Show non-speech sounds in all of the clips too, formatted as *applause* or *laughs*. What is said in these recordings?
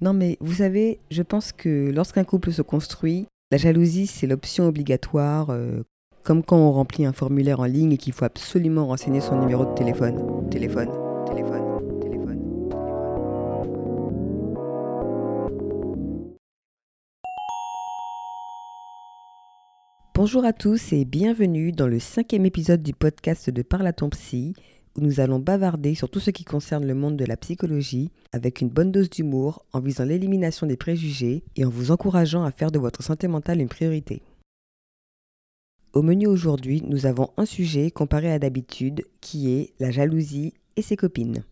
Non mais vous savez, je pense que lorsqu'un couple se construit, la jalousie c'est l'option obligatoire, euh, comme quand on remplit un formulaire en ligne et qu'il faut absolument renseigner son numéro de téléphone. Téléphone, téléphone, téléphone. Bonjour à tous et bienvenue dans le cinquième épisode du podcast de Parle à ton psy, où nous allons bavarder sur tout ce qui concerne le monde de la psychologie avec une bonne dose d'humour en visant l'élimination des préjugés et en vous encourageant à faire de votre santé mentale une priorité. Au menu aujourd'hui, nous avons un sujet comparé à d'habitude qui est la jalousie et ses copines.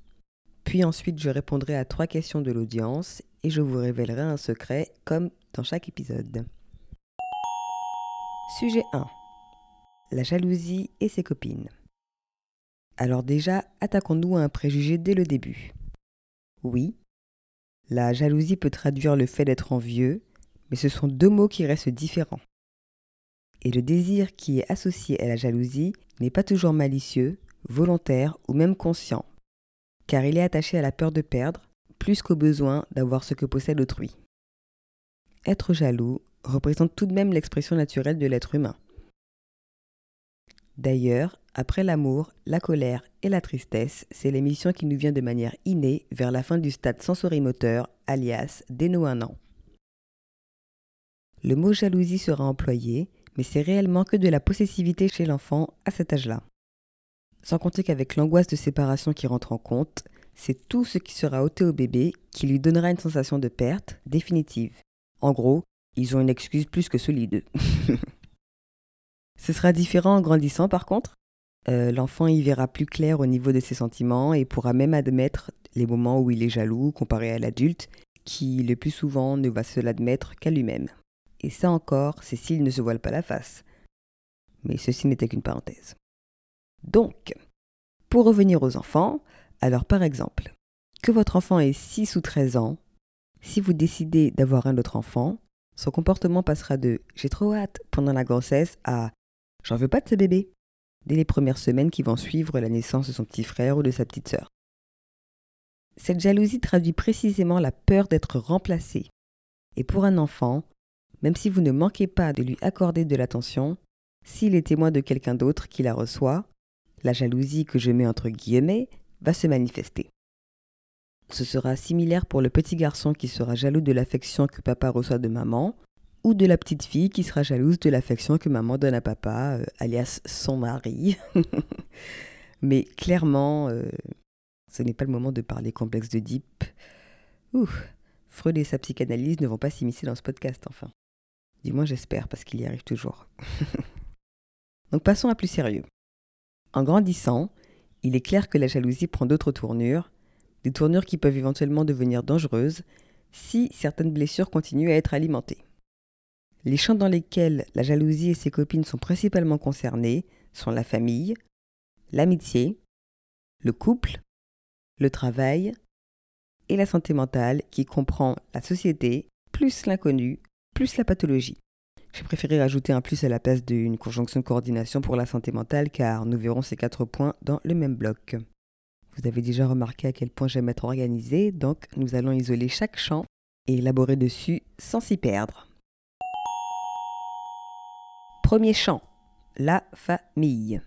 Puis ensuite, je répondrai à trois questions de l'audience et je vous révélerai un secret comme dans chaque épisode. Sujet 1. La jalousie et ses copines. Alors déjà, attaquons-nous à un préjugé dès le début. Oui, la jalousie peut traduire le fait d'être envieux, mais ce sont deux mots qui restent différents. Et le désir qui est associé à la jalousie n'est pas toujours malicieux, volontaire ou même conscient, car il est attaché à la peur de perdre, plus qu'au besoin d'avoir ce que possède autrui. Être jaloux représente tout de même l'expression naturelle de l'être humain. D'ailleurs, après l'amour, la colère et la tristesse, c'est l'émission qui nous vient de manière innée vers la fin du stade sensorimoteur, alias dès nos un an. Le mot jalousie sera employé, mais c'est réellement que de la possessivité chez l'enfant à cet âge-là. Sans compter qu'avec l'angoisse de séparation qui rentre en compte, c'est tout ce qui sera ôté au bébé qui lui donnera une sensation de perte définitive. En gros, ils ont une excuse plus que solide. *laughs* Ce sera différent en grandissant par contre. Euh, l'enfant y verra plus clair au niveau de ses sentiments et pourra même admettre les moments où il est jaloux comparé à l'adulte qui le plus souvent ne va se l'admettre qu'à lui-même. Et ça encore, c'est s'il ne se voile pas la face. Mais ceci n'était qu'une parenthèse. Donc, pour revenir aux enfants, alors par exemple, que votre enfant ait 6 ou 13 ans, si vous décidez d'avoir un autre enfant, son comportement passera de j'ai trop hâte pendant la grossesse à j'en veux pas de ce bébé dès les premières semaines qui vont suivre la naissance de son petit frère ou de sa petite sœur. Cette jalousie traduit précisément la peur d'être remplacé. Et pour un enfant, même si vous ne manquez pas de lui accorder de l'attention, s'il est témoin de quelqu'un d'autre qui la reçoit, la jalousie que je mets entre guillemets va se manifester. Ce sera similaire pour le petit garçon qui sera jaloux de l'affection que papa reçoit de maman, ou de la petite fille qui sera jalouse de l'affection que maman donne à papa, euh, alias son mari. *laughs* Mais clairement, euh, ce n'est pas le moment de parler complexe de Deep. Freud et sa psychanalyse ne vont pas s'immiscer dans ce podcast, enfin. Du moins, j'espère, parce qu'il y arrive toujours. *laughs* Donc passons à plus sérieux. En grandissant, il est clair que la jalousie prend d'autres tournures, des tournures qui peuvent éventuellement devenir dangereuses si certaines blessures continuent à être alimentées. Les champs dans lesquels la jalousie et ses copines sont principalement concernées sont la famille, l'amitié, le couple, le travail et la santé mentale qui comprend la société, plus l'inconnu, plus la pathologie. J'ai préféré rajouter un plus à la place d'une conjonction de coordination pour la santé mentale car nous verrons ces quatre points dans le même bloc. Vous avez déjà remarqué à quel point j'aime être organisé, donc nous allons isoler chaque champ et élaborer dessus sans s'y perdre. Premier champ, la famille.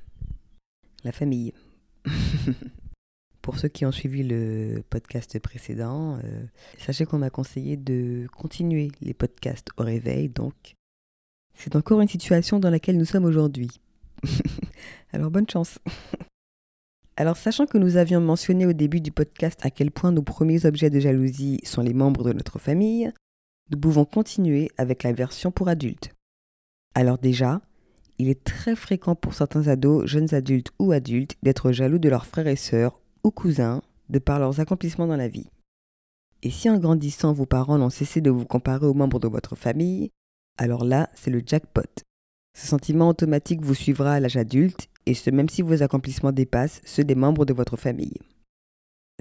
La famille. *laughs* Pour ceux qui ont suivi le podcast précédent, euh, sachez qu'on m'a conseillé de continuer les podcasts au réveil, donc c'est encore une situation dans laquelle nous sommes aujourd'hui. *laughs* Alors bonne chance. *laughs* Alors sachant que nous avions mentionné au début du podcast à quel point nos premiers objets de jalousie sont les membres de notre famille, nous pouvons continuer avec la version pour adultes. Alors déjà, il est très fréquent pour certains ados, jeunes adultes ou adultes d'être jaloux de leurs frères et sœurs ou cousins de par leurs accomplissements dans la vie. Et si en grandissant vos parents n'ont cessé de vous comparer aux membres de votre famille, alors là, c'est le jackpot. Ce sentiment automatique vous suivra à l'âge adulte, et ce même si vos accomplissements dépassent ceux des membres de votre famille.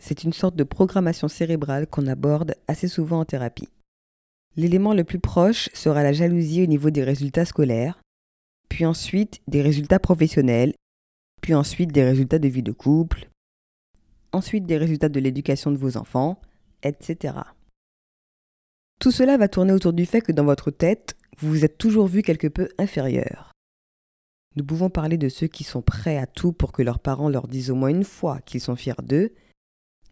C'est une sorte de programmation cérébrale qu'on aborde assez souvent en thérapie. L'élément le plus proche sera la jalousie au niveau des résultats scolaires, puis ensuite des résultats professionnels, puis ensuite des résultats de vie de couple, ensuite des résultats de l'éducation de vos enfants, etc. Tout cela va tourner autour du fait que dans votre tête, vous vous êtes toujours vu quelque peu inférieur. Nous pouvons parler de ceux qui sont prêts à tout pour que leurs parents leur disent au moins une fois qu'ils sont fiers d'eux,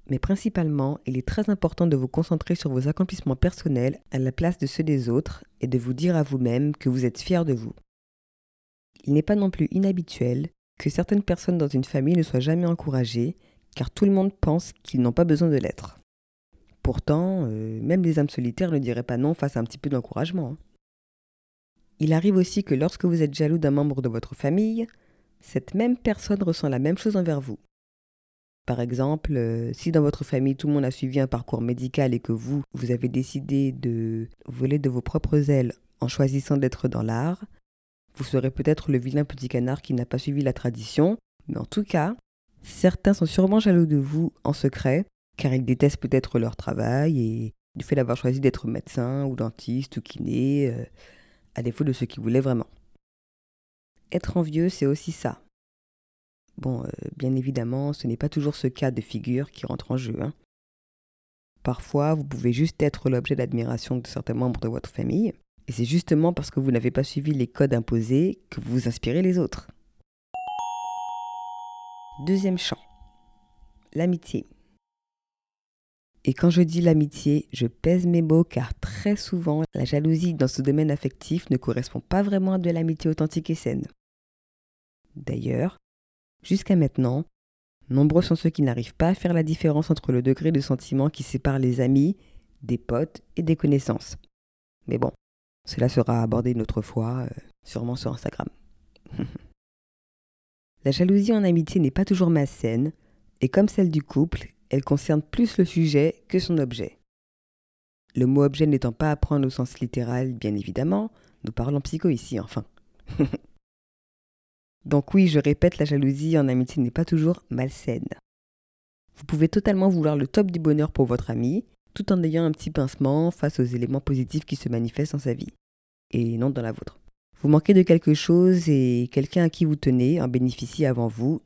mais principalement, il est très important de vous concentrer sur vos accomplissements personnels à la place de ceux des autres et de vous dire à vous-même que vous êtes fier de vous. Il n'est pas non plus inhabituel que certaines personnes dans une famille ne soient jamais encouragées, car tout le monde pense qu'ils n'ont pas besoin de l'être. Pourtant, euh, même les âmes solitaires ne diraient pas non face à un petit peu d'encouragement. Hein. Il arrive aussi que lorsque vous êtes jaloux d'un membre de votre famille, cette même personne ressent la même chose envers vous. Par exemple, euh, si dans votre famille tout le monde a suivi un parcours médical et que vous, vous avez décidé de voler de vos propres ailes en choisissant d'être dans l'art, vous serez peut-être le vilain petit canard qui n'a pas suivi la tradition, mais en tout cas, certains sont sûrement jaloux de vous en secret, car ils détestent peut-être leur travail et du fait d'avoir choisi d'être médecin ou dentiste ou kiné, euh, à défaut de ce qu'ils voulaient vraiment. Être envieux, c'est aussi ça. Bon, euh, bien évidemment, ce n'est pas toujours ce cas de figure qui rentre en jeu. Hein. Parfois, vous pouvez juste être l'objet d'admiration de certains membres de votre famille, et c'est justement parce que vous n'avez pas suivi les codes imposés que vous vous inspirez les autres. Deuxième champ, l'amitié. Et quand je dis l'amitié, je pèse mes mots car très souvent, la jalousie dans ce domaine affectif ne correspond pas vraiment à de l'amitié authentique et saine. D'ailleurs, jusqu'à maintenant, nombreux sont ceux qui n'arrivent pas à faire la différence entre le degré de sentiment qui sépare les amis, des potes et des connaissances. Mais bon, cela sera abordé une autre fois, euh, sûrement sur Instagram. *laughs* la jalousie en amitié n'est pas toujours malsaine, et comme celle du couple, elle concerne plus le sujet que son objet. Le mot objet n'étant pas à prendre au sens littéral, bien évidemment, nous parlons psycho ici, enfin. *laughs* Donc oui, je répète, la jalousie en amitié n'est pas toujours malsaine. Vous pouvez totalement vouloir le top du bonheur pour votre ami, tout en ayant un petit pincement face aux éléments positifs qui se manifestent dans sa vie, et non dans la vôtre. Vous manquez de quelque chose et quelqu'un à qui vous tenez en bénéficie avant vous,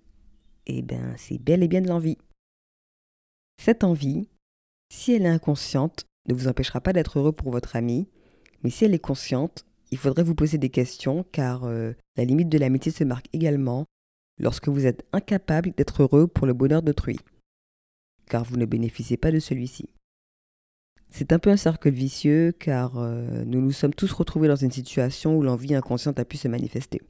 eh bien c'est bel et bien de l'envie. Cette envie, si elle est inconsciente, ne vous empêchera pas d'être heureux pour votre ami, mais si elle est consciente, il faudrait vous poser des questions car euh, la limite de l'amitié se marque également lorsque vous êtes incapable d'être heureux pour le bonheur d'autrui, car vous ne bénéficiez pas de celui-ci. C'est un peu un cercle vicieux car euh, nous nous sommes tous retrouvés dans une situation où l'envie inconsciente a pu se manifester.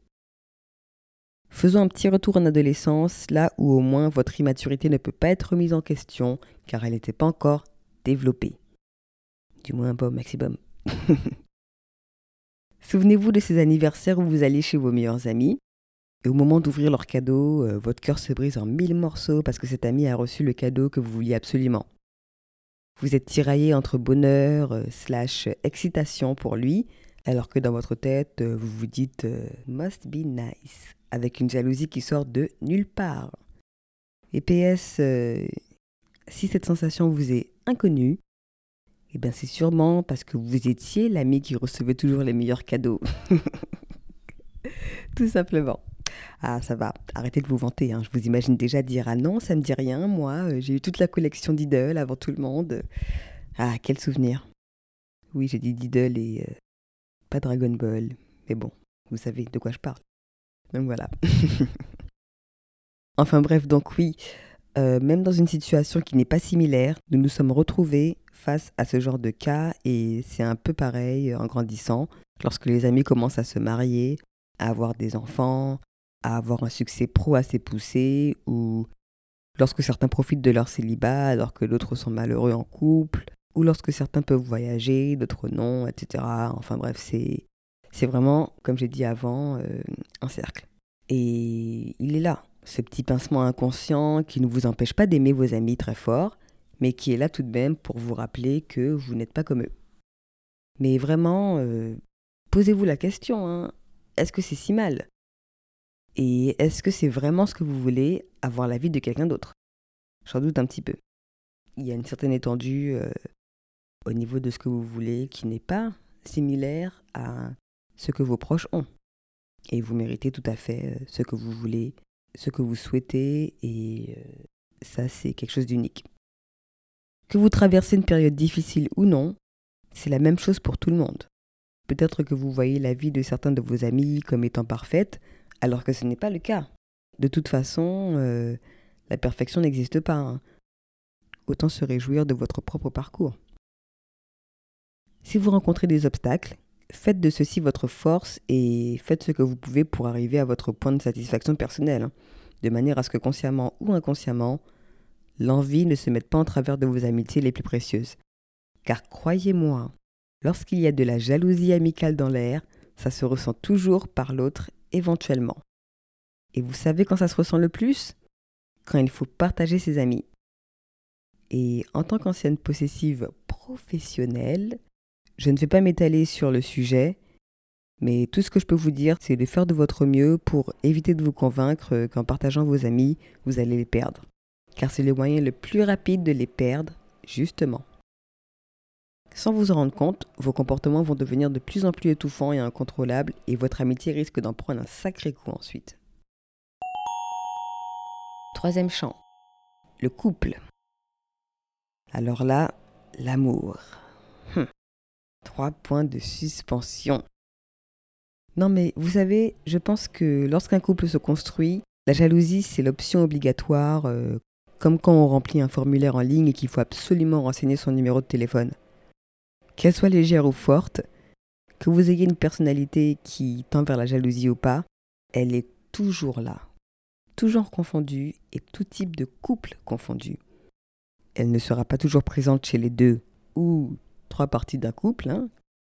Faisons un petit retour en adolescence, là où au moins votre immaturité ne peut pas être remise en question, car elle n'était pas encore développée. Du moins pas au maximum. *laughs* Souvenez-vous de ces anniversaires où vous allez chez vos meilleurs amis, et au moment d'ouvrir leur cadeau, euh, votre cœur se brise en mille morceaux parce que cet ami a reçu le cadeau que vous vouliez absolument. Vous êtes tiraillé entre bonheur euh, slash excitation pour lui, alors que dans votre tête, euh, vous vous dites must be nice avec une jalousie qui sort de nulle part. Et PS, euh, si cette sensation vous est inconnue, eh bien c'est sûrement parce que vous étiez l'ami qui recevait toujours les meilleurs cadeaux. *laughs* Tout simplement. Ah, ça va, arrêtez de vous vanter. Hein. Je vous imagine déjà dire Ah non, ça me dit rien, moi, euh, j'ai eu toute la collection d'idoles avant tout le monde. Ah, quel souvenir. Oui, j'ai dit d'idoles et euh, pas Dragon Ball. Mais bon, vous savez de quoi je parle. Donc voilà. *laughs* enfin bref, donc oui, euh, même dans une situation qui n'est pas similaire, nous nous sommes retrouvés face à ce genre de cas et c'est un peu pareil en grandissant. Lorsque les amis commencent à se marier, à avoir des enfants, à avoir un succès pro assez poussé ou lorsque certains profitent de leur célibat alors que d'autres sont malheureux en couple, ou lorsque certains peuvent voyager, d'autres non, etc. Enfin bref, c'est vraiment, comme j'ai dit avant, euh, un cercle. Et il est là, ce petit pincement inconscient qui ne vous empêche pas d'aimer vos amis très fort, mais qui est là tout de même pour vous rappeler que vous n'êtes pas comme eux. Mais vraiment, euh, posez-vous la question, hein. est-ce que c'est si mal? Et est-ce que c'est vraiment ce que vous voulez, avoir la vie de quelqu'un d'autre? J'en doute un petit peu. Il y a une certaine étendue euh, au niveau de ce que vous voulez qui n'est pas similaire à ce que vos proches ont. Et vous méritez tout à fait euh, ce que vous voulez, ce que vous souhaitez, et euh, ça c'est quelque chose d'unique. Que vous traversez une période difficile ou non, C'est la même chose pour tout le monde. Peut-être que vous voyez la vie de certains de vos amis comme étant parfaite, alors que ce n'est pas le cas. De toute façon, euh, la perfection n'existe pas. Hein. Autant se réjouir de votre propre parcours. Si vous rencontrez des obstacles, faites de ceci votre force et faites ce que vous pouvez pour arriver à votre point de satisfaction personnelle, hein, de manière à ce que consciemment ou inconsciemment, l'envie ne se mette pas en travers de vos amitiés les plus précieuses. Car croyez-moi, lorsqu'il y a de la jalousie amicale dans l'air, ça se ressent toujours par l'autre éventuellement. Et vous savez quand ça se ressent le plus? Quand il faut partager ses amis. Et en tant qu'ancienne possessive professionnelle, je ne vais pas m'étaler sur le sujet, mais tout ce que je peux vous dire, c'est de faire de votre mieux pour éviter de vous convaincre qu'en partageant vos amis, vous allez les perdre. Car c'est le moyen le plus rapide de les perdre, justement. Sans vous en rendre compte, vos comportements vont devenir de plus en plus étouffants et incontrôlables et votre amitié risque d'en prendre un sacré coup ensuite. Troisième champ, le couple. Alors là, l'amour. Hum. Trois points de suspension. Non mais vous savez, je pense que lorsqu'un couple se construit, la jalousie c'est l'option obligatoire, euh, comme quand on remplit un formulaire en ligne et qu'il faut absolument renseigner son numéro de téléphone. Qu'elle soit légère ou forte, que vous ayez une personnalité qui tend vers la jalousie ou pas, elle est toujours là. Toujours confondue et tout type de couple confondu. Elle ne sera pas toujours présente chez les deux ou trois parties d'un couple. Hein.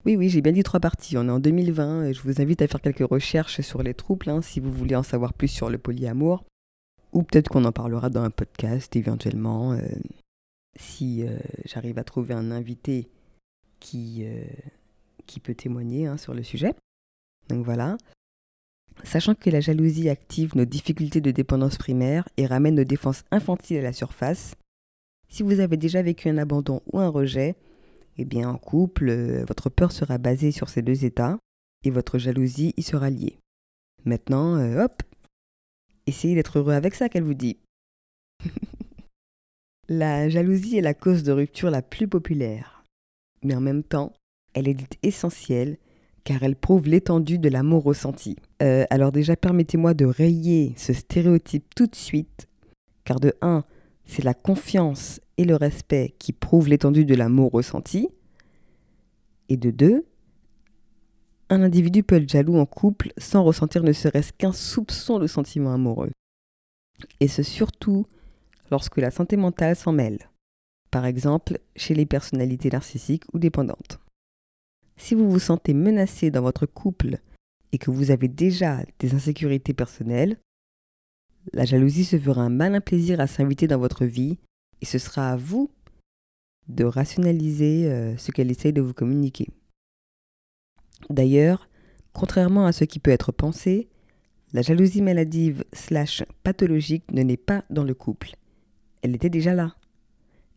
Oui, oui, j'ai bien dit trois parties. On est en 2020 et je vous invite à faire quelques recherches sur les troubles hein, si vous voulez en savoir plus sur le polyamour. Ou peut-être qu'on en parlera dans un podcast éventuellement. Euh, si euh, j'arrive à trouver un invité qui, euh, qui peut témoigner hein, sur le sujet. Donc voilà. Sachant que la jalousie active nos difficultés de dépendance primaire et ramène nos défenses infantiles à la surface, si vous avez déjà vécu un abandon ou un rejet, eh bien, en couple, euh, votre peur sera basée sur ces deux états et votre jalousie y sera liée. Maintenant, euh, hop, essayez d'être heureux avec ça qu'elle vous dit. *laughs* la jalousie est la cause de rupture la plus populaire. Mais en même temps, elle est dite essentielle car elle prouve l'étendue de l'amour ressenti. Euh, alors déjà, permettez-moi de rayer ce stéréotype tout de suite, car de 1, c'est la confiance et le respect qui prouvent l'étendue de l'amour ressenti. Et de deux, un individu peut être jaloux en couple sans ressentir ne serait-ce qu'un soupçon de sentiment amoureux. Et ce surtout lorsque la santé mentale s'en mêle. Par exemple, chez les personnalités narcissiques ou dépendantes. Si vous vous sentez menacé dans votre couple et que vous avez déjà des insécurités personnelles, la jalousie se fera un malin plaisir à s'inviter dans votre vie et ce sera à vous de rationaliser euh, ce qu'elle essaye de vous communiquer. D'ailleurs, contrairement à ce qui peut être pensé, la jalousie maladive slash pathologique ne naît pas dans le couple. Elle était déjà là.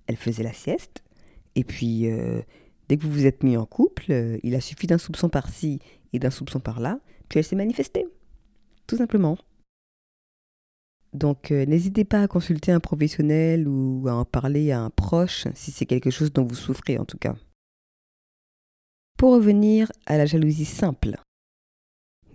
Elle faisait la sieste, et puis euh, dès que vous vous êtes mis en couple, euh, il a suffi d'un soupçon par-ci et d'un soupçon par-là, puis elle s'est manifestée. Tout simplement. Donc euh, n'hésitez pas à consulter un professionnel ou à en parler à un proche si c'est quelque chose dont vous souffrez en tout cas. Pour revenir à la jalousie simple,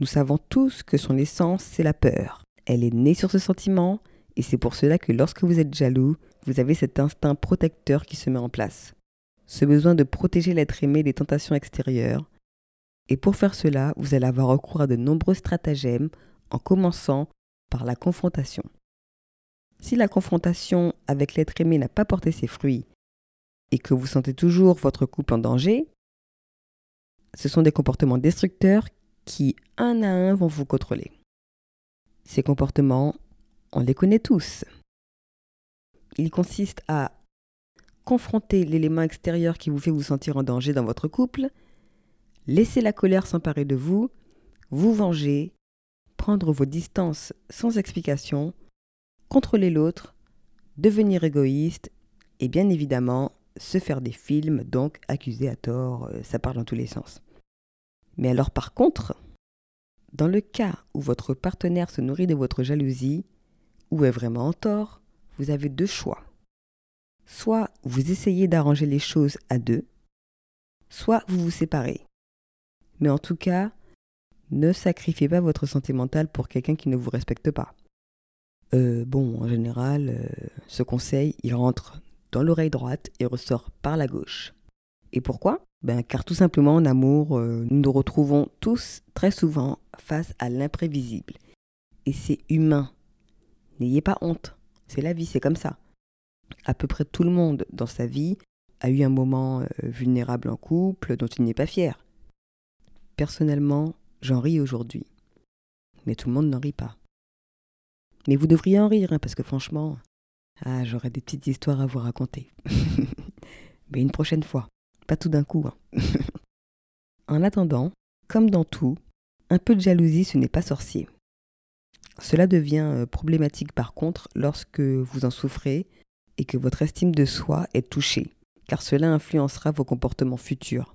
nous savons tous que son essence, c'est la peur. Elle est née sur ce sentiment et c'est pour cela que lorsque vous êtes jaloux, vous avez cet instinct protecteur qui se met en place. Ce besoin de protéger l'être aimé des tentations extérieures. Et pour faire cela, vous allez avoir recours à de nombreux stratagèmes en commençant par la confrontation. Si la confrontation avec l'être aimé n'a pas porté ses fruits et que vous sentez toujours votre couple en danger, ce sont des comportements destructeurs qui, un à un, vont vous contrôler. Ces comportements, on les connaît tous. Ils consistent à confronter l'élément extérieur qui vous fait vous sentir en danger dans votre couple, laisser la colère s'emparer de vous, vous venger prendre vos distances sans explication, contrôler l'autre, devenir égoïste et bien évidemment se faire des films, donc accuser à tort, euh, ça parle dans tous les sens. Mais alors par contre, dans le cas où votre partenaire se nourrit de votre jalousie, ou est vraiment en tort, vous avez deux choix. Soit vous essayez d'arranger les choses à deux, soit vous vous séparez. Mais en tout cas, ne sacrifiez pas votre santé mentale pour quelqu'un qui ne vous respecte pas. Euh, bon, en général, euh, ce conseil, il rentre dans l'oreille droite et ressort par la gauche. Et pourquoi? Ben, Car tout simplement en amour, euh, nous nous retrouvons tous très souvent face à l'imprévisible. Et c'est humain. N'ayez pas honte. C'est la vie, c'est comme ça. À peu près tout le monde dans sa vie a eu un moment vulnérable en couple dont il n'est pas fier. Personnellement, j'en ris aujourd'hui. Mais tout le monde n'en rit pas. Mais vous devriez en rire, hein, parce que franchement, ah, j'aurais des petites histoires à vous raconter. *laughs* Mais une prochaine fois, pas tout d'un coup. Hein. *laughs* en attendant, comme dans tout, un peu de jalousie, ce n'est pas sorcier. Cela devient euh, problématique par contre lorsque vous en souffrez et que votre estime de soi est touchée, car cela influencera vos comportements futurs.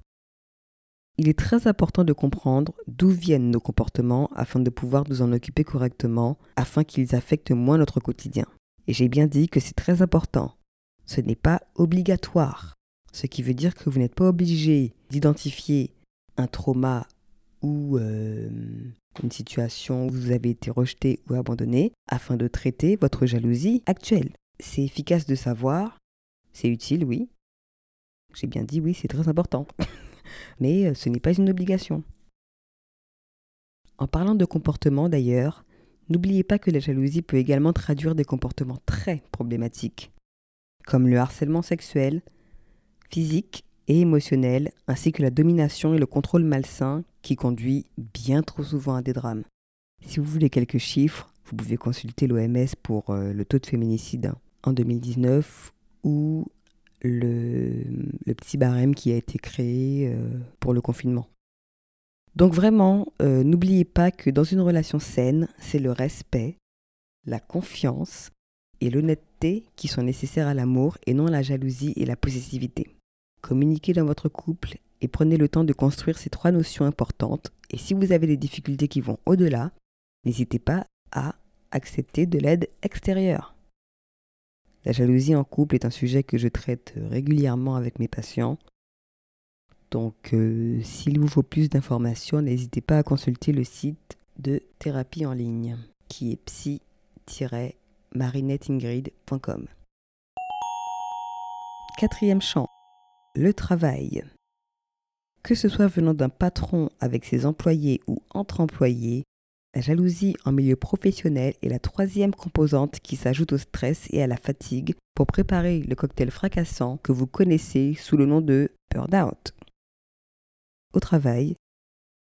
Il est très important de comprendre d'où viennent nos comportements afin de pouvoir nous en occuper correctement, afin qu'ils affectent moins notre quotidien. Et j'ai bien dit que c'est très important. Ce n'est pas obligatoire, ce qui veut dire que vous n'êtes pas obligé d'identifier un trauma ou euh, une situation où vous avez été rejeté ou abandonné afin de traiter votre jalousie actuelle. C'est efficace de savoir, c'est utile, oui. J'ai bien dit oui, c'est très important. *laughs* mais euh, ce n'est pas une obligation. En parlant de comportement d'ailleurs, n'oubliez pas que la jalousie peut également traduire des comportements très problématiques, comme le harcèlement sexuel, physique et émotionnel, ainsi que la domination et le contrôle malsain qui conduit bien trop souvent à des drames. Si vous voulez quelques chiffres, vous pouvez consulter l'OMS pour euh, le taux de féminicide en 2019 ou le, petit barème qui a été créé euh, pour le confinement. Donc vraiment, euh, n'oubliez pas que dans une relation saine, c'est le respect, la confiance et l'honnêteté qui sont nécessaires à l'amour et non la jalousie et la possessivité. Communiquez dans votre couple et prenez le temps de construire ces trois notions importantes. Et si vous avez des difficultés qui vont au-delà, n'hésitez pas à accepter de l'aide extérieure. La jalousie en couple est un sujet que je traite régulièrement avec mes patients. Donc, euh, s'il vous faut plus d'informations, n'hésitez pas à consulter le site de thérapie en ligne qui est psy-marinetteingrid.com. Quatrième champ, le travail. Que ce soit venant d'un patron avec ses employés ou entre employés, la jalousie en milieu professionnel est la troisième composante qui s'ajoute au stress et à la fatigue pour préparer le cocktail fracassant que vous connaissez sous le nom de burn-out. Au travail,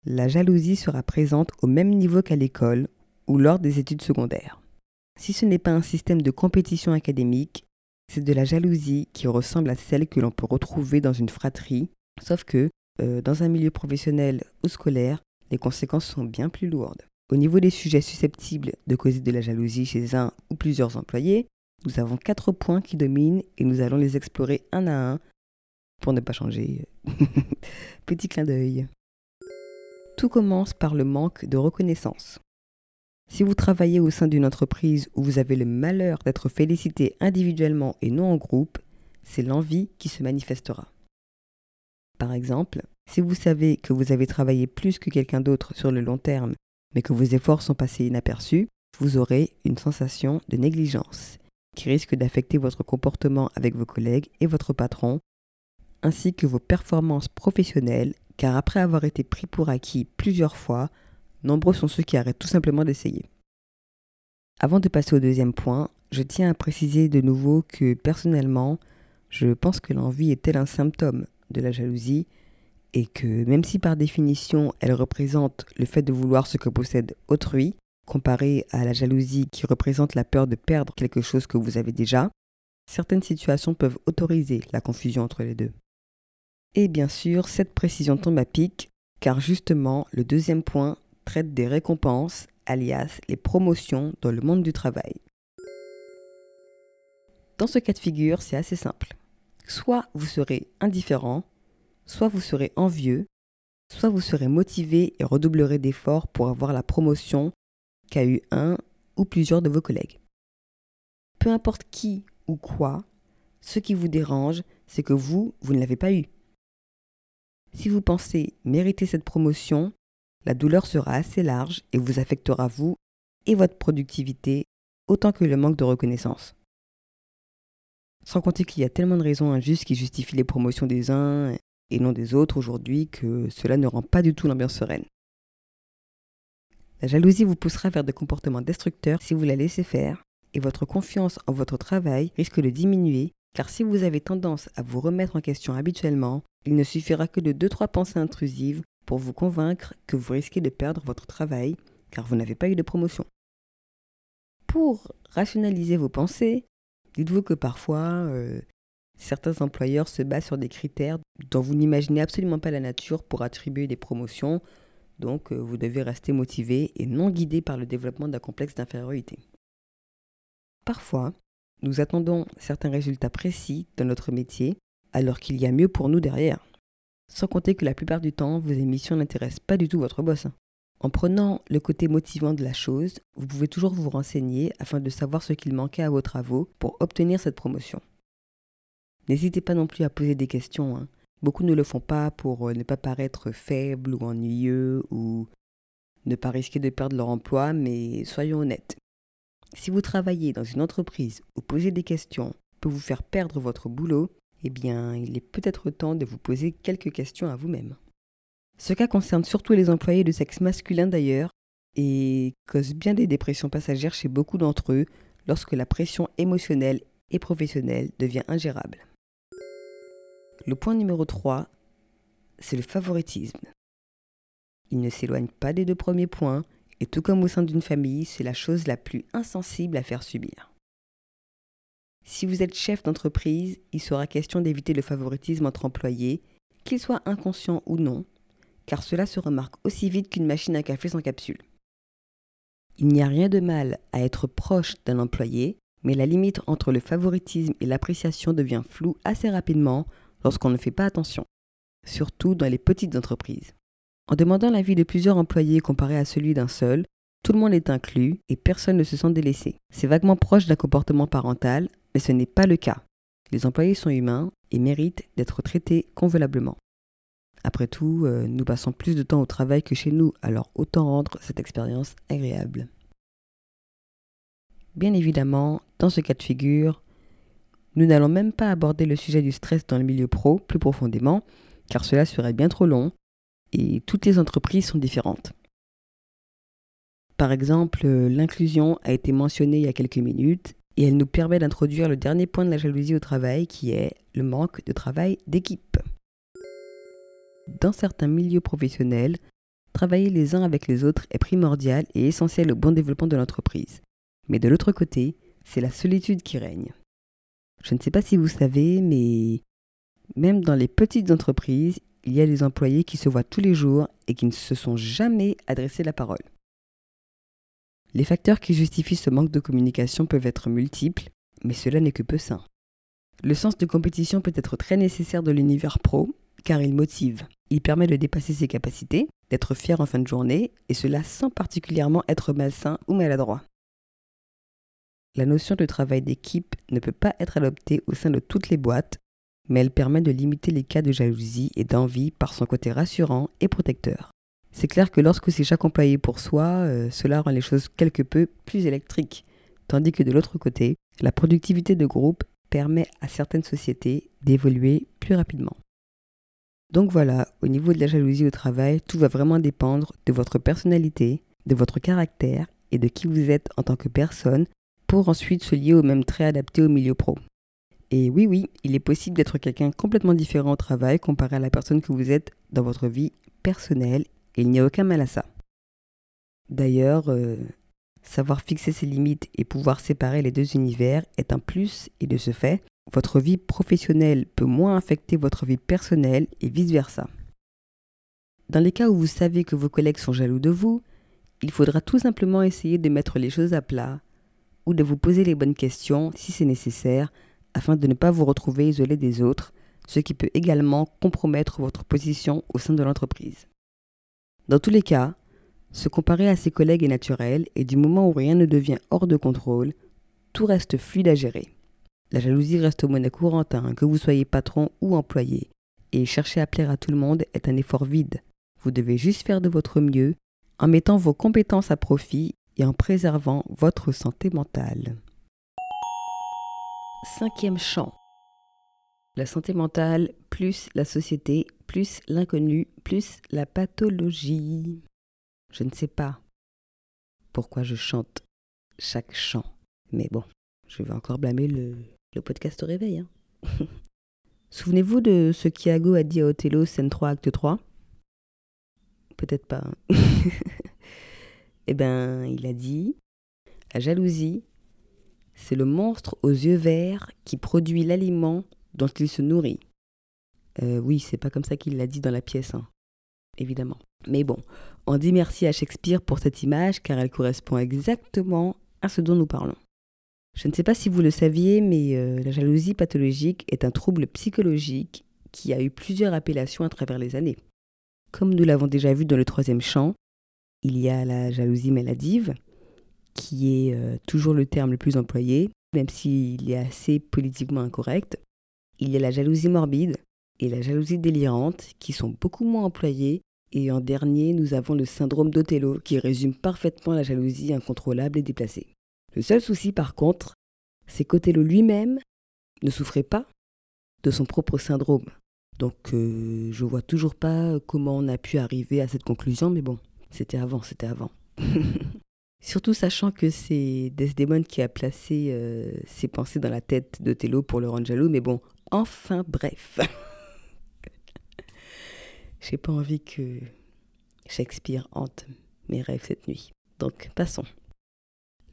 la jalousie sera présente au même niveau qu'à l'école ou lors des études secondaires. Si ce n'est pas un système de compétition académique, c'est de la jalousie qui ressemble à celle que l'on peut retrouver dans une fratrie, sauf que euh, dans un milieu professionnel ou scolaire, les conséquences sont bien plus lourdes. Au niveau des sujets susceptibles de causer de la jalousie chez un ou plusieurs employés, nous avons quatre points qui dominent et nous allons les explorer un à un pour ne pas changer. *laughs* Petit clin d'œil. Tout commence par le manque de reconnaissance. Si vous travaillez au sein d'une entreprise où vous avez le malheur d'être félicité individuellement et non en groupe, c'est l'envie qui se manifestera. Par exemple, si vous savez que vous avez travaillé plus que quelqu'un d'autre sur le long terme mais que vos efforts sont passés inaperçus, vous aurez une sensation de négligence qui risque d'affecter votre comportement avec vos collègues et votre patron, ainsi que vos performances professionnelles, car après avoir été pris pour acquis plusieurs fois, nombreux sont ceux qui arrêtent tout simplement d'essayer. Avant de passer au deuxième point, je tiens à préciser de nouveau que personnellement, je pense que l'envie est tel un symptôme de la jalousie et que même si par définition elle représente le fait de vouloir ce que possède autrui, comparé à la jalousie qui représente la peur de perdre quelque chose que vous avez déjà, certaines situations peuvent autoriser la confusion entre les deux. Et bien sûr, cette précision tombe à pic, car justement, le deuxième point traite des récompenses, alias les promotions dans le monde du travail. Dans ce cas de figure, c'est assez simple. Soit vous serez indifférent, soit vous serez envieux, soit vous serez motivé et redoublerez d'efforts pour avoir la promotion qu'a eu un ou plusieurs de vos collègues. Peu importe qui ou quoi, ce qui vous dérange, c'est que vous, vous ne l'avez pas eu. Si vous pensez mériter cette promotion, la douleur sera assez large et vous affectera vous et votre productivité autant que le manque de reconnaissance. Sans compter qu'il y a tellement de raisons injustes qui justifient les promotions des uns et non des autres aujourd'hui que cela ne rend pas du tout l'ambiance sereine. La jalousie vous poussera vers des comportements destructeurs si vous la laissez faire et votre confiance en votre travail risque de diminuer car si vous avez tendance à vous remettre en question habituellement, il ne suffira que de 2-3 pensées intrusives pour vous convaincre que vous risquez de perdre votre travail car vous n'avez pas eu de promotion. Pour rationaliser vos pensées, dites-vous que parfois, euh, certains employeurs se basent sur des critères dont vous n'imaginez absolument pas la nature pour attribuer des promotions, donc euh, vous devez rester motivé et non guidé par le développement d'un complexe d'infériorité. Parfois, nous attendons certains résultats précis dans notre métier alors qu'il y a mieux pour nous derrière. Sans compter que la plupart du temps, vos émissions n'intéressent pas du tout votre boss. En prenant le côté motivant de la chose, vous pouvez toujours vous renseigner afin de savoir ce qu'il manquait à vos travaux pour obtenir cette promotion. N'hésitez pas non plus à poser des questions. Hein. Beaucoup ne le font pas pour euh, ne pas paraître faible ou ennuyeux ou ne pas risquer de perdre leur emploi, mais soyons honnêtes. Si vous travaillez dans une entreprise où poser des questions peut vous faire perdre votre boulot, eh bien, il est peut-être temps de vous poser quelques questions à vous-même. Ce cas concerne surtout les employés de sexe masculin d'ailleurs et cause bien des dépressions passagères chez beaucoup d'entre eux lorsque la pression émotionnelle et professionnelle devient ingérable. Le point numéro 3, c'est le favoritisme. Il ne s'éloigne pas des deux premiers points et tout comme au sein d'une famille, c'est la chose la plus insensible à faire subir. Si vous êtes chef d'entreprise, il sera question d'éviter le favoritisme entre employés, qu'ils soient inconscients ou non, car cela se remarque aussi vite qu'une machine à café sans capsule. Il n'y a rien de mal à être proche d'un employé, mais la limite entre le favoritisme et l'appréciation devient floue assez rapidement lorsqu'on ne fait pas attention, surtout dans les petites entreprises. En demandant l'avis de plusieurs employés comparé à celui d'un seul, tout le monde est inclus et personne ne se sent délaissé. C'est vaguement proche d'un comportement parental, mais ce n'est pas le cas. Les employés sont humains et méritent d'être traités convenablement. Après tout, euh, nous passons plus de temps au travail que chez nous, alors autant rendre cette expérience agréable. Bien évidemment, dans ce cas de figure, nous n'allons même pas aborder le sujet du stress dans le milieu pro plus profondément, car cela serait bien trop long, et toutes les entreprises sont différentes. Par exemple, l'inclusion a été mentionnée il y a quelques minutes, et elle nous permet d'introduire le dernier point de la jalousie au travail qui est le manque de travail d'équipe. Dans certains milieux professionnels, travailler les uns avec les autres est primordial et essentiel au bon développement de l'entreprise. Mais de l'autre côté, c'est la solitude qui règne. Je ne sais pas si vous savez, mais même dans les petites entreprises, il y a des employés qui se voient tous les jours et qui ne se sont jamais adressé la parole. Les facteurs qui justifient ce manque de communication peuvent être multiples, mais cela n'est que peu sain. Le sens de compétition peut être très nécessaire de l'univers pro, car il motive. Il permet de dépasser ses capacités, d'être fier en fin de journée, et cela sans particulièrement être malsain ou maladroit. La notion de travail d'équipe ne peut pas être adoptée au sein de toutes les boîtes, mais elle permet de limiter les cas de jalousie et d'envie par son côté rassurant et protecteur. C'est clair que lorsque c'est chaque employé pour soi, euh, cela rend les choses quelque peu plus électriques, tandis que de l'autre côté, la productivité de groupe permet à certaines sociétés d'évoluer plus rapidement. Donc voilà, au niveau de la jalousie au travail, tout va vraiment dépendre de votre personnalité, de votre caractère et de qui vous êtes en tant que personne pour ensuite se lier aux mêmes traits adaptés au milieu pro. Et oui, oui, il est possible d'être quelqu'un complètement différent au travail comparé à la personne que vous êtes dans votre vie personnelle, et il n'y a aucun mal à ça. D'ailleurs, euh, savoir fixer ses limites et pouvoir séparer les deux univers est un plus, et de ce fait, votre vie professionnelle peut moins affecter votre vie personnelle et vice-versa. Dans les cas où vous savez que vos collègues sont jaloux de vous, il faudra tout simplement essayer de mettre les choses à plat ou de vous poser les bonnes questions si c'est nécessaire afin de ne pas vous retrouver isolé des autres, ce qui peut également compromettre votre position au sein de l'entreprise. Dans tous les cas, se comparer à ses collègues est naturel et du moment où rien ne devient hors de contrôle, tout reste fluide à gérer. La jalousie reste monnaie courante, hein, que vous soyez patron ou employé, et chercher à plaire à tout le monde est un effort vide. Vous devez juste faire de votre mieux en mettant vos compétences à profit et en préservant votre santé mentale. Cinquième champ. La santé mentale plus la société plus l'inconnu plus la pathologie. Je ne sais pas pourquoi je chante chaque chant. Mais bon, je vais encore blâmer le, podcast au réveil. Hein. *laughs* Souvenez-vous de ce qu'Iago a dit à Othello, scène 3, acte 3 Peut-être pas. Hein. *laughs* eh bien, il a dit La jalousie, c'est le monstre aux yeux verts qui produit l'aliment dont il se nourrit. Euh, oui, c'est pas comme ça qu'il l'a dit dans la pièce, hein, évidemment. Mais bon, on dit merci à Shakespeare pour cette image car elle correspond exactement à ce dont nous parlons. Je ne sais pas si vous le saviez, mais euh, la jalousie pathologique est un trouble psychologique qui a eu plusieurs appellations à travers les années. Comme nous l'avons déjà vu dans le troisième champ, il y a la jalousie maladive, qui est euh, toujours le terme le plus employé, même s'il est assez politiquement incorrect. Il y a la jalousie morbide et la jalousie délirante, qui sont beaucoup moins employées. Et en dernier, nous avons le syndrome d'Othello, qui résume parfaitement la jalousie incontrôlable et déplacée. Le seul souci, par contre, c'est qu'Othello lui-même ne souffrait pas de son propre syndrome. Donc euh, je vois toujours pas comment on a pu arriver à cette conclusion, mais bon, c'était avant, c'était avant. *laughs* Surtout sachant que c'est Desdemone qui a placé euh, ses pensées dans la tête d'Othello pour le rendre jaloux, mais bon, enfin bref. *laughs* J'ai pas envie que Shakespeare hante mes rêves cette nuit. Donc passons.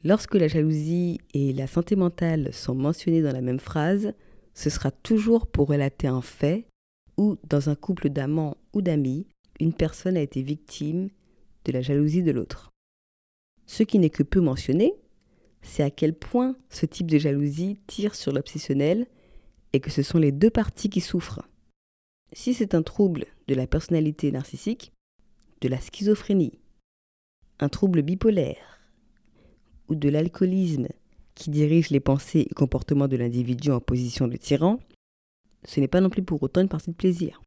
Lorsque la jalousie et la santé mentale sont mentionnées dans la même phrase, ce sera toujours pour relater un fait où, dans un couple d'amants ou d'amis, une personne a été victime de la jalousie de l'autre. Ce qui n'est que peu mentionné, c'est à quel point ce type de jalousie tire sur l'obsessionnel et que ce sont les deux parties qui souffrent. Si c'est un trouble de la personnalité narcissique, de la schizophrénie, un trouble bipolaire, ou de l'alcoolisme qui dirige les pensées et comportements de l'individu en position de tyran, ce n'est pas non plus pour autant une partie de plaisir.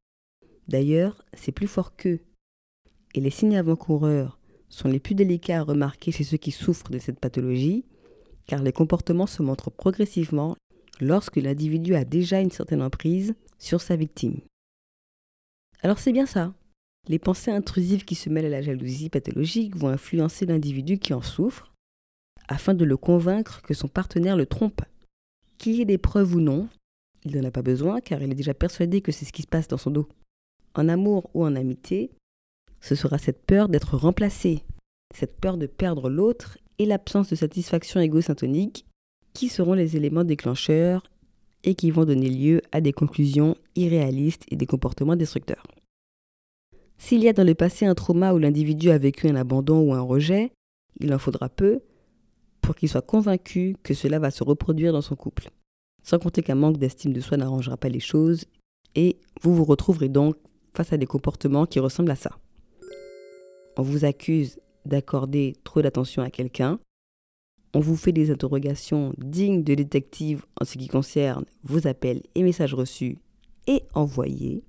D'ailleurs, c'est plus fort qu'eux. Et les signes avant-coureurs sont les plus délicats à remarquer chez ceux qui souffrent de cette pathologie, car les comportements se montrent progressivement lorsque l'individu a déjà une certaine emprise sur sa victime. Alors c'est bien ça. Les pensées intrusives qui se mêlent à la jalousie pathologique vont influencer l'individu qui en souffre, afin de le convaincre que son partenaire le trompe. Qu'il y ait des preuves ou non, il n'en a pas besoin car il est déjà persuadé que c'est ce qui se passe dans son dos. En amour ou en amitié, ce sera cette peur d'être remplacé, cette peur de perdre l'autre et l'absence de satisfaction égosyntonique qui seront les éléments déclencheurs et qui vont donner lieu à des conclusions irréalistes et des comportements destructeurs. S'il y a dans le passé un trauma où l'individu a vécu un abandon ou un rejet, il en faudra peu pour qu'il soit convaincu que cela va se reproduire dans son couple. Sans compter qu'un manque d'estime de soi n'arrangera pas les choses et vous vous retrouverez donc face à des comportements qui ressemblent à ça. On vous accuse d'accorder trop d'attention à quelqu'un, on vous fait des interrogations dignes de détective en ce qui concerne vos appels et messages reçus et envoyés,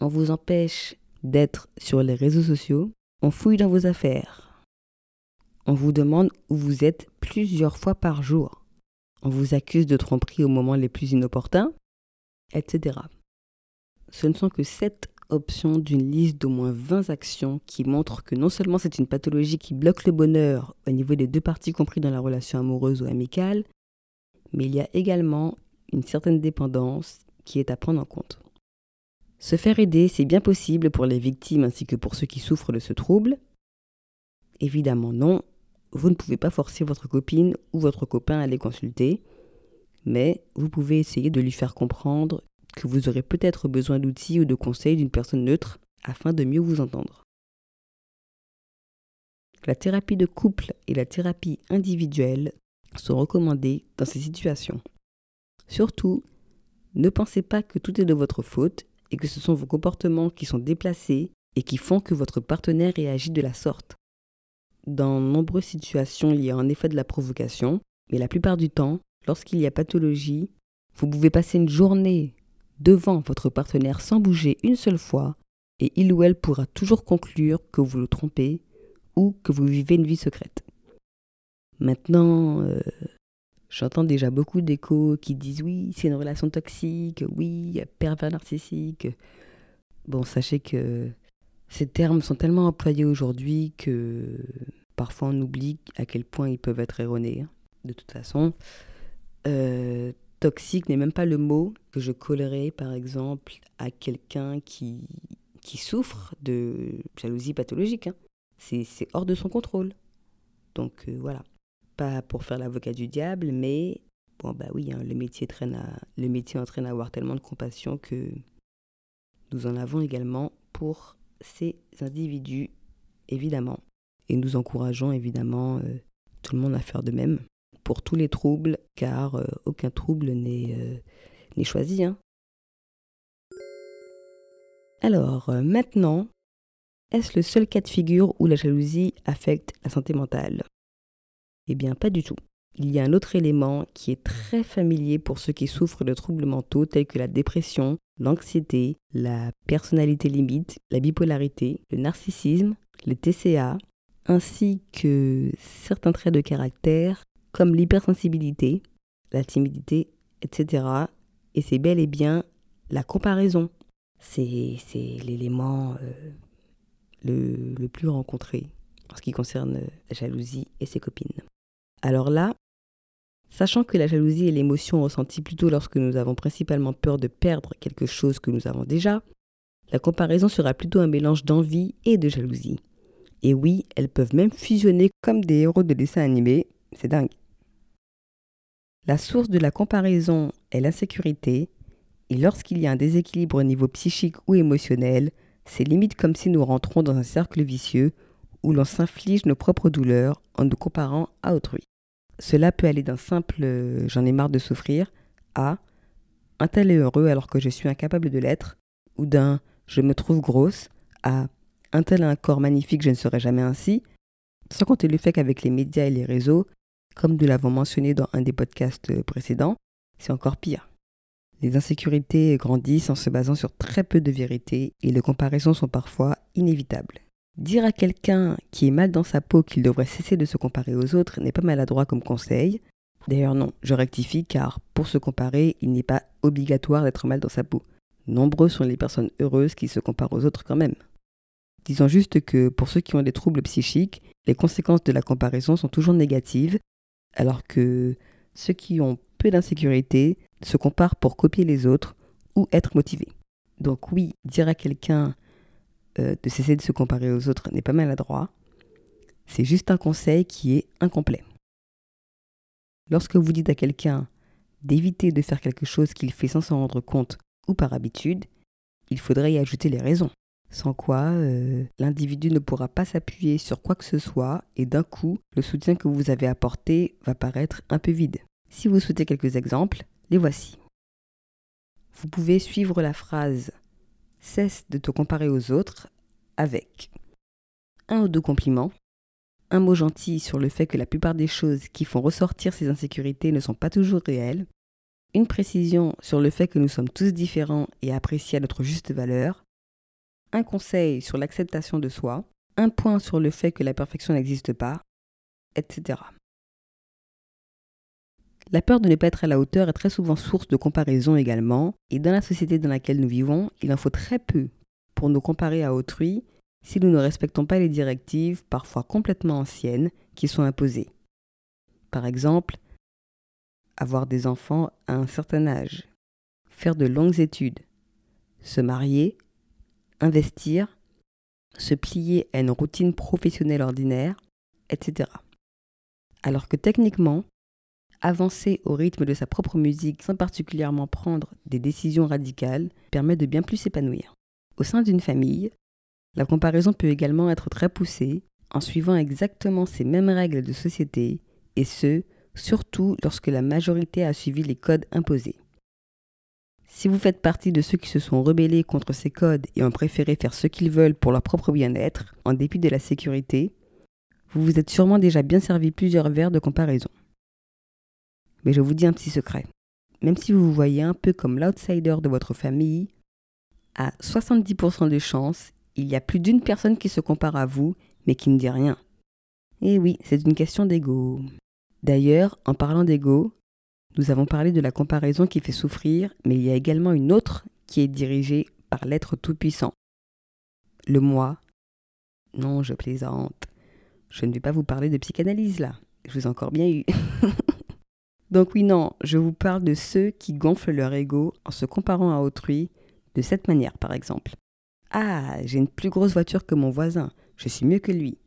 on vous empêche d'être sur les réseaux sociaux, on fouille dans vos affaires, on vous demande où vous êtes plusieurs fois par jour. On vous accuse de tromperie au moment les plus inopportuns, etc. Ce ne sont que 7 options d'une liste d'au moins 20 actions qui montrent que non seulement c'est une pathologie qui bloque le bonheur au niveau des deux parties compris dans la relation amoureuse ou amicale, mais il y a également une certaine dépendance qui est à prendre en compte. Se faire aider, c'est bien possible pour les victimes ainsi que pour ceux qui souffrent de ce trouble. Évidemment non, vous ne pouvez pas forcer votre copine ou votre copain à les consulter, mais vous pouvez essayer de lui faire comprendre que vous aurez peut-être besoin d'outils ou de conseils d'une personne neutre afin de mieux vous entendre. La thérapie de couple et la thérapie individuelle sont recommandées dans ces situations. Surtout, ne pensez pas que tout est de votre faute et que ce sont vos comportements qui sont déplacés et qui font que votre partenaire réagit de la sorte. Dans nombreuses situations, il y a en effet de la provocation, mais la plupart du temps, lorsqu'il y a pathologie, vous pouvez passer une journée, devant votre partenaire sans bouger une seule fois, et il ou elle pourra toujours conclure que vous le trompez ou que vous vivez une vie secrète. Maintenant, euh, j'entends déjà beaucoup d'échos qui disent oui, c'est une relation toxique, oui, pervers narcissique. Bon, sachez que ces termes sont tellement employés aujourd'hui que parfois on oublie à quel point ils peuvent être erronés. Hein. De toute façon, euh, toxique n'est même pas le mot que je collerais par exemple à quelqu'un qui, souffre de jalousie pathologique. Hein. C'est hors de son contrôle. Donc euh, voilà, pas pour faire l'avocat du diable, mais bon bah oui, hein, le, métier traîne le métier entraîne à avoir tellement de compassion que nous en avons également pour ces individus, évidemment. Et nous encourageons évidemment euh, tout le monde à faire de même pour tous les troubles, car euh, aucun trouble n'est euh, choisi. Hein. Alors, maintenant, est-ce le seul cas de figure où la jalousie affecte la santé mentale? Eh bien, pas du tout. Il y a un autre élément qui est très familier pour ceux qui souffrent de troubles mentaux tels que la dépression, l'anxiété, la personnalité limite, la bipolarité, le narcissisme, le TCA, ainsi que certains traits de caractère comme l'hypersensibilité, la timidité, etc. Et c'est bel et bien la comparaison. C'est l'élément euh, le, le plus rencontré en ce qui concerne la jalousie et ses copines. Alors là, sachant que la jalousie est l'émotion ressentie plutôt lorsque nous avons principalement peur de perdre quelque chose que nous avons déjà, la comparaison sera plutôt un mélange d'envie et de jalousie. Et oui, elles peuvent même fusionner comme des héros de dessins animés, c'est dingue. La source de la comparaison est l'insécurité, et lorsqu'il y a un déséquilibre au niveau psychique ou émotionnel, c'est limite comme si nous rentrons dans un cercle vicieux où l'on s'inflige nos propres douleurs en nous comparant à autrui. Cela peut aller d'un simple euh, j'en ai marre de souffrir à un tel est heureux alors que je suis incapable de l'être, ou d'un je me trouve grosse à un tel a un corps magnifique, je ne serai jamais ainsi, sans compter le fait qu'avec les médias et les réseaux, comme nous l'avons mentionné dans un des podcasts euh, précédents, c'est encore pire. Les insécurités grandissent en se basant sur très peu de vérité et les comparaisons sont parfois inévitables. Dire à quelqu'un qui est mal dans sa peau qu'il devrait cesser de se comparer aux autres n'est pas maladroit comme conseil. D'ailleurs non, je rectifie car pour se comparer, il n'est pas obligatoire d'être mal dans sa peau. Nombreux sont les personnes heureuses qui se comparent aux autres quand même. Disons juste que pour ceux qui ont des troubles psychiques, les conséquences de la comparaison sont toujours négatives, alors que ceux qui ont peu d'insécurité se comparent pour copier les autres ou être motivés. Donc oui, dire à quelqu'un euh, de cesser de se comparer aux autres n'est pas maladroit. C'est juste un conseil qui est incomplet. Lorsque vous dites à quelqu'un d'éviter de faire quelque chose qu'il fait sans s'en rendre compte ou par habitude, il faudrait y ajouter les raisons. Sans quoi, euh, l'individu ne pourra pas s'appuyer sur quoi que ce soit et d'un coup, le soutien que vous avez apporté va paraître un peu vide. Si vous souhaitez quelques exemples, les voici. Vous pouvez suivre la phrase Cesse de te comparer aux autres avec un ou deux compliments, un mot gentil sur le fait que la plupart des choses qui font ressortir ces insécurités ne sont pas toujours réelles, une précision sur le fait que nous sommes tous différents et appréciés à notre juste valeur, un conseil sur l'acceptation de soi, un point sur le fait que la perfection n'existe pas, etc. La peur de ne pas être à la hauteur est très souvent source de comparaison également, et dans la société dans laquelle nous vivons, il en faut très peu pour nous comparer à autrui si nous ne respectons pas les directives, parfois complètement anciennes, qui sont imposées. Par exemple, avoir des enfants à un certain âge, faire de longues études, se marier, investir, se plier à une routine professionnelle ordinaire, etc. Alors que techniquement, avancer au rythme de sa propre musique sans particulièrement prendre des décisions radicales permet de bien plus s'épanouir. Au sein d'une famille, la comparaison peut également être très poussée en suivant exactement ces mêmes règles de société, et ce, surtout lorsque la majorité a suivi les codes imposés. Si vous faites partie de ceux qui se sont rebellés contre ces codes et ont préféré faire ce qu'ils veulent pour leur propre bien-être, en dépit de la sécurité, vous vous êtes sûrement déjà bien servi plusieurs verres de comparaison. Mais je vous dis un petit secret. même si vous vous voyez un peu comme l'outsider de votre famille, à 70% de chances, il y a plus d'une personne qui se compare à vous, mais qui ne dit rien. Et oui, c'est une question d'ego. D'ailleurs, en parlant d'ego, nous avons parlé de la comparaison qui fait souffrir, mais il y a également une autre qui est dirigée par l'être tout-puissant. Le moi. Non, je plaisante. Je ne vais pas vous parler de psychanalyse là. Je vous ai encore bien eu. *laughs* Donc oui, non, je vous parle de ceux qui gonflent leur ego en se comparant à autrui, de cette manière par exemple. Ah, j'ai une plus grosse voiture que mon voisin, je suis mieux que lui.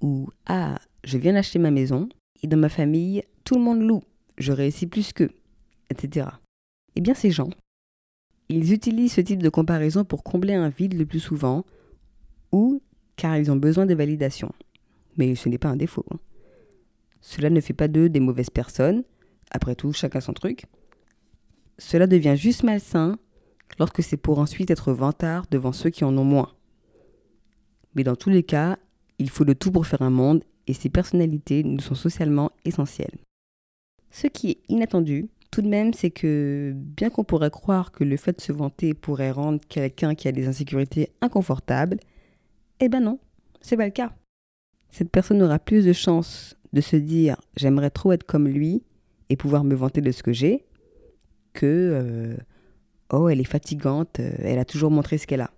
Ou Ah, je viens d'acheter ma maison, et dans ma famille, tout le monde loue, je réussis plus qu'eux, etc. Eh bien, ces gens, ils utilisent ce type de comparaison pour combler un vide le plus souvent, ou car ils ont besoin de validation. Mais ce n'est pas un défaut. Hein. Cela ne fait pas d'eux des mauvaises personnes, après tout, chacun son truc. Cela devient juste malsain lorsque c'est pour ensuite être vantard devant ceux qui en ont moins. Mais dans tous les cas, il faut le tout pour faire un monde et ces personnalités nous sont socialement essentielles. Ce qui est inattendu, tout de même, c'est que bien qu'on pourrait croire que le fait de se vanter pourrait rendre quelqu'un qui a des insécurités inconfortable, eh ben non, c'est pas le cas. Cette personne aura plus de chances de se dire j'aimerais trop être comme lui et pouvoir me vanter de ce que j'ai, que euh, oh, elle est fatigante, euh, elle a toujours montré ce qu'elle a.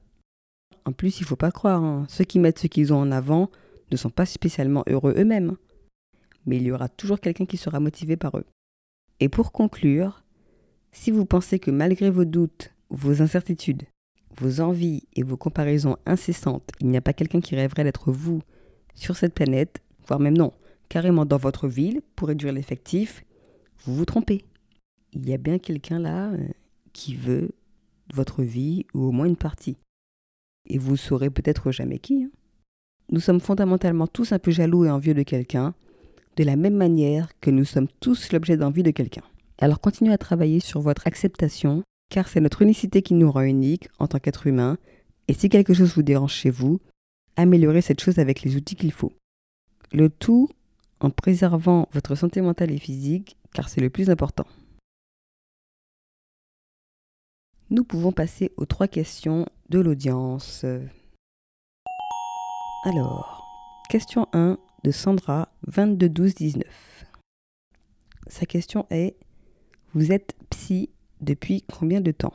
En plus, il faut pas croire, hein, ceux qui mettent ce qu'ils ont en avant ne sont pas spécialement heureux eux-mêmes. Mais il y aura toujours quelqu'un qui sera motivé par eux. Et pour conclure, si vous pensez que malgré vos doutes, vos incertitudes, vos envies et vos comparaisons incessantes, il n'y a pas quelqu'un qui rêverait d'être vous sur cette planète, voire même non, carrément dans votre ville pour réduire l'effectif, vous vous trompez. Il y a bien quelqu'un là euh, qui veut votre vie ou au moins une partie. Et vous saurez peut-être jamais qui. Hein. Nous sommes fondamentalement tous un peu jaloux et envieux de quelqu'un, de la même manière que nous sommes tous l'objet d'envie de quelqu'un. Alors continuez à travailler sur votre acceptation, car c'est notre unicité qui nous rend unique en tant qu'être humain, et si quelque chose vous dérange chez vous, améliorez cette chose avec les outils qu'il faut. Le tout en préservant votre santé mentale et physique car c'est le plus important. Nous pouvons passer aux trois questions de l'audience. Alors, question 1 de Sandra 221219. Sa question est Vous êtes psy depuis combien de temps?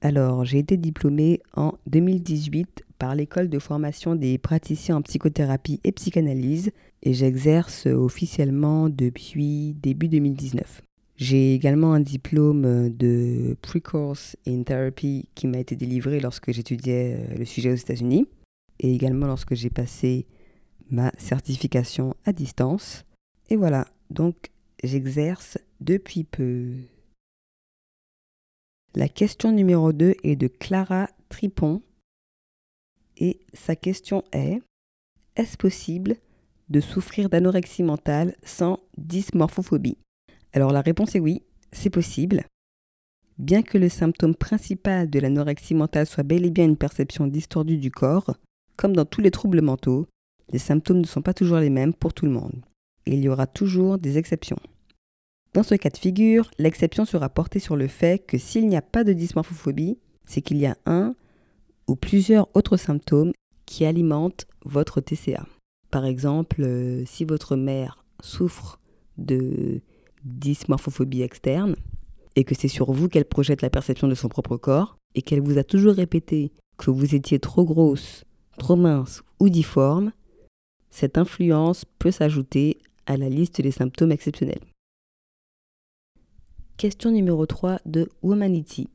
Alors, j'ai été diplômée en 2018 par l'école de formation des praticiens en psychothérapie et psychanalyse et j'exerce officiellement depuis début 2019. J'ai également un diplôme de Pre-Course in Therapy qui m'a été délivré lorsque j'étudiais le sujet aux États-Unis et également lorsque j'ai passé ma certification à distance. Et voilà, donc j'exerce depuis peu. La question numéro 2 est de Clara Tripon et sa question est Est-ce possible de souffrir d'anorexie mentale sans dysmorphophobie? Alors la réponse est oui, c'est possible. Bien que le symptôme principal de l'anorexie mentale soit bel et bien une perception distordue du corps, comme dans tous les troubles mentaux, les symptômes ne sont pas toujours les mêmes pour tout le monde. Il y aura toujours des exceptions. Dans ce cas de figure, l'exception sera portée sur le fait que s'il n'y a pas de dysmorphophobie, c'est qu'il y a un ou plusieurs autres symptômes qui alimentent votre TCA. Par exemple, euh, si votre mère souffre de dysmorphophobie externe et que c'est sur vous qu'elle projette la perception de son propre corps et qu'elle vous a toujours répété que vous étiez trop grosse, trop mince ou difforme, cette influence peut s'ajouter à la liste des symptômes exceptionnels. Question numéro 3 de Womanity.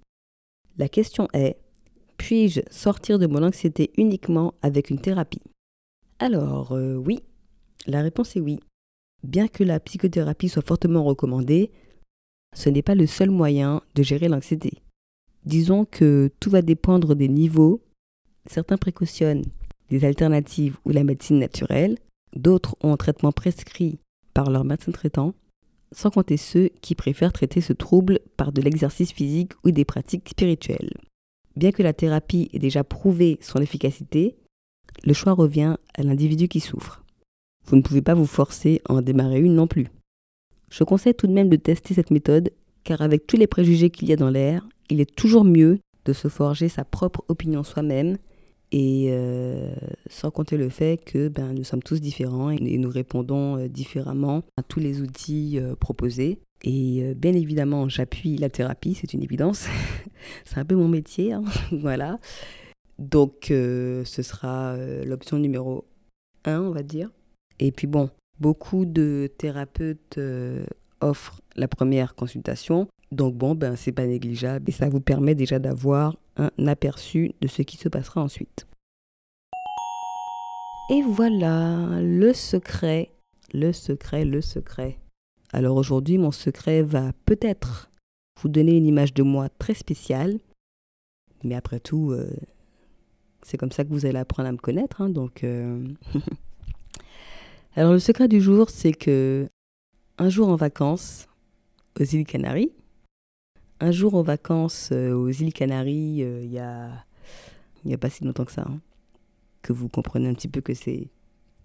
La question est puis-je sortir de mon anxiété uniquement avec une thérapie? Alors, euh, oui. La réponse est oui. Bien que la psychothérapie soit fortement recommandée, ce n'est pas le seul moyen de gérer l'anxiété. Disons que tout va dépendre des niveaux. Certains précautionnent des alternatives ou la médecine naturelle, d'autres ont un traitement prescrit par leur médecin traitant, sans compter ceux qui préfèrent traiter ce trouble par de l'exercice physique ou des pratiques spirituelles. Bien que la thérapie ait déjà prouvé son efficacité, le choix revient à l'individu qui souffre. Vous ne pouvez pas vous forcer à en démarrer une non plus. Je conseille tout de même de tester cette méthode car avec tous les préjugés qu'il y a dans l'air, il est toujours mieux de se forger sa propre opinion soi-même et euh, sans compter le fait que ben, nous sommes tous différents et nous répondons euh, différemment à tous les outils euh, proposés. Et bien évidemment, j'appuie la thérapie, c'est une évidence. *laughs* c'est un peu mon métier, hein. *laughs* voilà. Donc, ce sera l'option numéro 1, on va dire. Et puis bon, beaucoup de thérapeutes offrent la première consultation. Donc bon, ben c'est pas négligeable et ça vous permet déjà d'avoir un aperçu de ce qui se passera ensuite. Et voilà, le secret, le secret, le secret. Alors aujourd'hui, mon secret va peut-être vous donner une image de moi très spéciale, mais après tout, euh, c'est comme ça que vous allez apprendre à me connaître. Hein, donc, euh. *laughs* alors le secret du jour, c'est que un jour en vacances aux îles Canaries, un jour en vacances euh, aux îles Canaries, il y a n'y a pas si longtemps que ça. Hein que vous comprenez un petit peu que c'est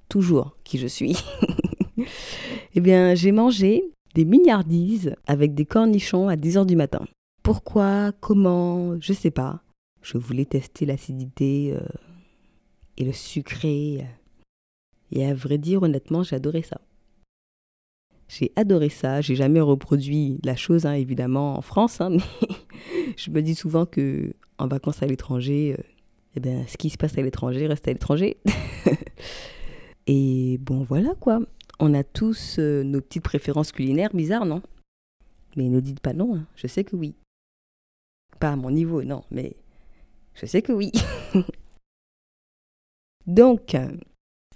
toujours qui je suis. *laughs* eh bien, j'ai mangé des mignardises avec des cornichons à 10h du matin. Pourquoi? Comment? Je sais pas. Je voulais tester l'acidité euh, et le sucré. Et à vrai dire, honnêtement, j'ai adoré ça. J'ai adoré ça. J'ai jamais reproduit la chose, hein, évidemment, en France, hein, *laughs* mais je me dis souvent que en vacances à l'étranger, euh, eh bien, ce qui se passe à l'étranger reste à l'étranger. *laughs* et bon, voilà quoi. On a tous euh, nos petites préférences culinaires bizarres, non? Mais ne dites pas non, hein. je sais que oui. Pas à mon niveau, non, mais je sais que oui. *laughs* Donc,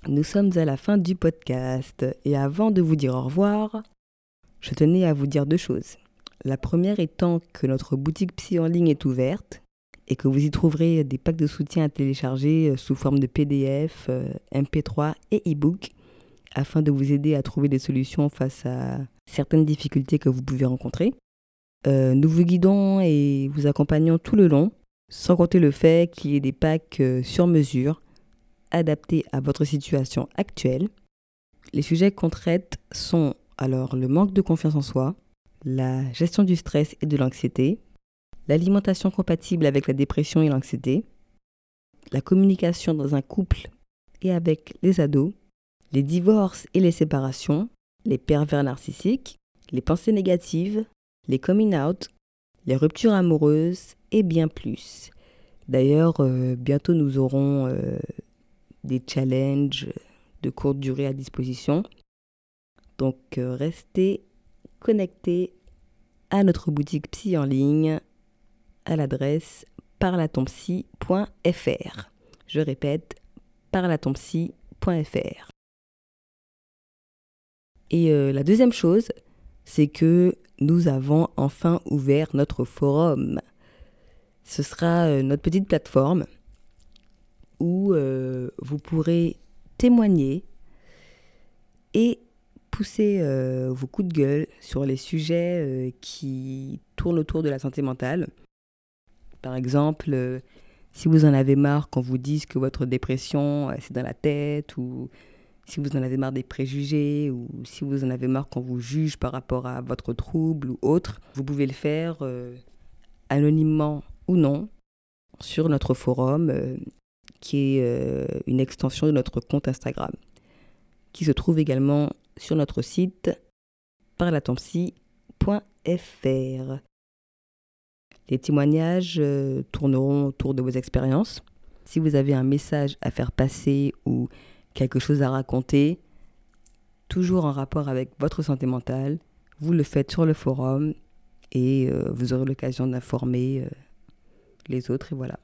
nous sommes à la fin du podcast et avant de vous dire au revoir, je tenais à vous dire deux choses. La première étant que notre boutique Psy en ligne est ouverte et que vous y trouverez des packs de soutien à télécharger euh, sous forme de PDF, euh, MP3 et e-book afin de vous aider à trouver des solutions face à certaines difficultés que vous pouvez rencontrer. Euh, nous vous guidons et vous accompagnons tout le long, sans compter le fait qu'il y ait des packs sur mesure, adaptés à votre situation actuelle. Les sujets qu'on traite sont alors le manque de confiance en soi, la gestion du stress et de l'anxiété, l'alimentation compatible avec la dépression et l'anxiété, la communication dans un couple et avec les ados, les divorces et les séparations, les pervers narcissiques, les pensées négatives, les coming out, les ruptures amoureuses et bien plus. D'ailleurs, euh, bientôt nous aurons euh, des challenges de courte durée à disposition. Donc euh, restez connectés à notre boutique Psy en ligne à l'adresse parlatompsy.fr. Je répète, parlatompsy.fr. Et euh, la deuxième chose, c'est que nous avons enfin ouvert notre forum. Ce sera euh, notre petite plateforme où euh, vous pourrez témoigner et pousser vos coups de gueule sur les sujets qui tournent autour de la santé mentale. Par exemple, euh, si vous en avez marre qu'on vous dise que votre dépression, euh, c'est dans la tête, ou si vous en avez marre des préjugés, ou si vous en avez marre qu'on vous juge par rapport à votre trouble ou autre, vous pouvez le faire euh, anonymement ou non sur notre forum, qui est une extension de notre compte Instagram, qui se trouve également sur notre site parlatompsy.fr. Les témoignages euh, tourneront autour de vos expériences. Si vous avez un message à faire passer ou quelque chose à raconter, toujours en rapport avec votre santé mentale, vous le faites sur le forum et euh, vous aurez l'occasion d'informer euh, les autres et voilà.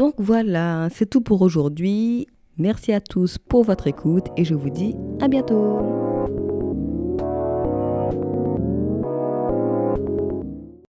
Donc voilà, c'est tout pour aujourd'hui. Merci à tous pour votre écoute et je vous dis à bientôt.